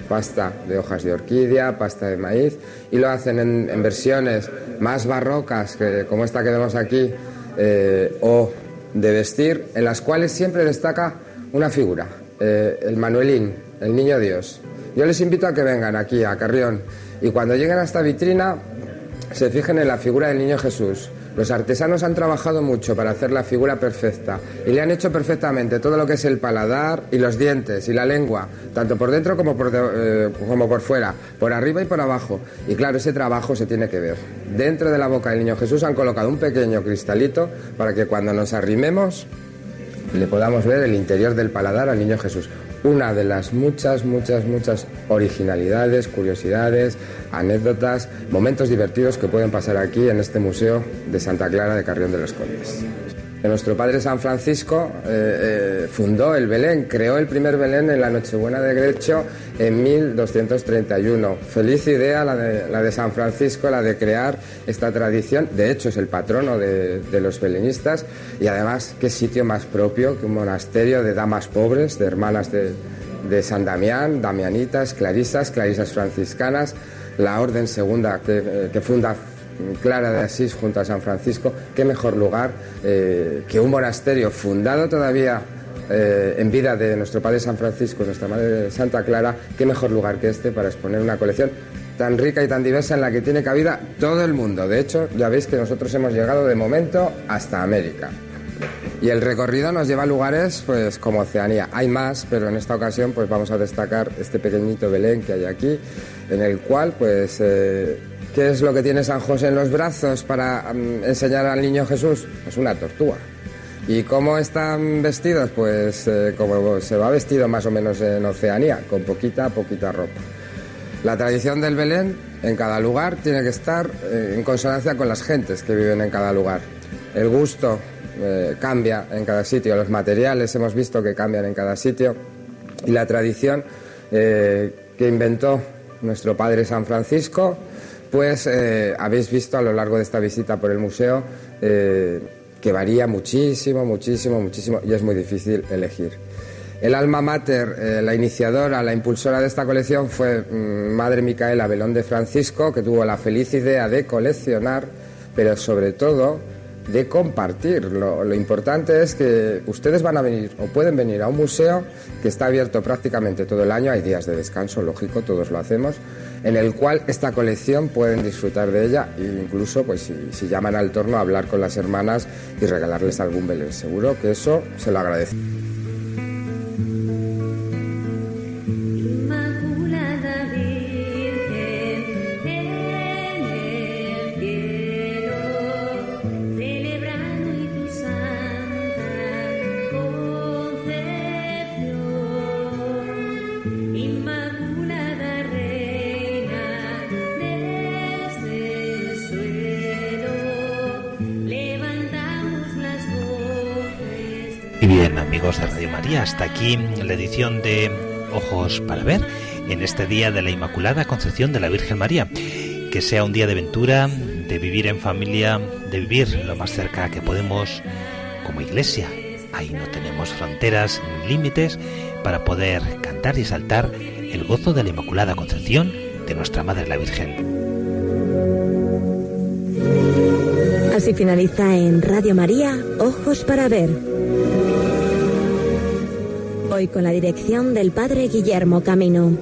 pasta de hojas de orquídea, pasta de maíz, y lo hacen en, versiones más barrocas, como esta que vemos aquí, eh, o de vestir, en las cuales siempre destaca una figura, eh, el Manuelín, el Niño Dios. Yo les invito a que vengan aquí, a Carrión, y cuando lleguen a esta vitrina, se fijen en la figura del niño Jesús. Los artesanos han trabajado mucho para hacer la figura perfecta y le han hecho perfectamente todo lo que es el paladar y los dientes y la lengua, tanto por dentro como por, eh, como por fuera, por arriba y por abajo. Y claro, ese trabajo se tiene que ver. Dentro de la boca del niño Jesús han colocado un pequeño cristalito para que cuando nos arrimemos le podamos ver el interior del paladar al niño Jesús. Una de las muchas, muchas, muchas originalidades, curiosidades, anécdotas, momentos divertidos que pueden pasar aquí en este Museo de Santa Clara de Carrión de los Condes. Nuestro padre San Francisco eh, eh, fundó el Belén, creó el primer Belén en la Nochebuena de Grecho en 1231. Feliz idea la de, la de San Francisco, la de crear esta tradición. De hecho, es el patrono de, los belenistas y además, qué sitio más propio que un monasterio de damas pobres, de hermanas de, San Damián, damianitas, clarisas, clarisas franciscanas, la orden segunda que, eh, que funda Clara de Asís junto a San Francisco, qué mejor lugar eh, que un monasterio fundado todavía eh, en vida de nuestro Padre San Francisco, nuestra Madre Santa Clara, qué mejor lugar que este para exponer una colección tan rica y tan diversa en la que tiene cabida todo el mundo. De hecho, ya veis que nosotros hemos llegado de momento hasta América. Y el recorrido nos lleva a lugares pues como Oceanía. Hay más, pero en esta ocasión pues vamos a destacar este pequeñito Belén que hay aquí, en el cual pues eh, ¿qué es lo que tiene San José en los brazos para mm, enseñar al niño Jesús? Pues una tortuga. ¿Y cómo están vestidos? Pues eh, como se va vestido más o menos en Oceanía, con poquita, poquita ropa. La tradición del Belén en cada lugar tiene que estar eh, en consonancia con las gentes que viven en cada lugar. El gusto eh, cambia en cada sitio, los materiales hemos visto que cambian en cada sitio y la tradición eh, que inventó nuestro padre San Francisco, pues eh, habéis visto a lo largo de esta visita por el museo eh, que varía muchísimo, muchísimo, muchísimo y es muy difícil elegir. El alma mater, eh, la iniciadora, la impulsora de esta colección fue mm, Madre Micaela Belón de Francisco, que tuvo la feliz idea de coleccionar, pero sobre todo de compartir. Lo, lo importante es que ustedes van a venir o pueden venir a un museo que está abierto prácticamente todo el año, hay días de descanso, lógico, todos lo hacemos, en el cual esta colección pueden disfrutar de ella e incluso pues si, llaman al torno a hablar con las hermanas y regalarles algún Belén. Seguro que eso se lo agradece. Hasta aquí la edición de Ojos para Ver en este día de la Inmaculada Concepción de la Virgen María. Que sea un día de ventura, de vivir en familia, de vivir lo más cerca que podemos como iglesia. Ahí no tenemos fronteras ni límites para poder cantar y saltar el gozo de la Inmaculada Concepción de nuestra Madre la Virgen. Así finaliza en Radio María, Ojos para Ver. Hoy con la dirección del Padre Guillermo Camino.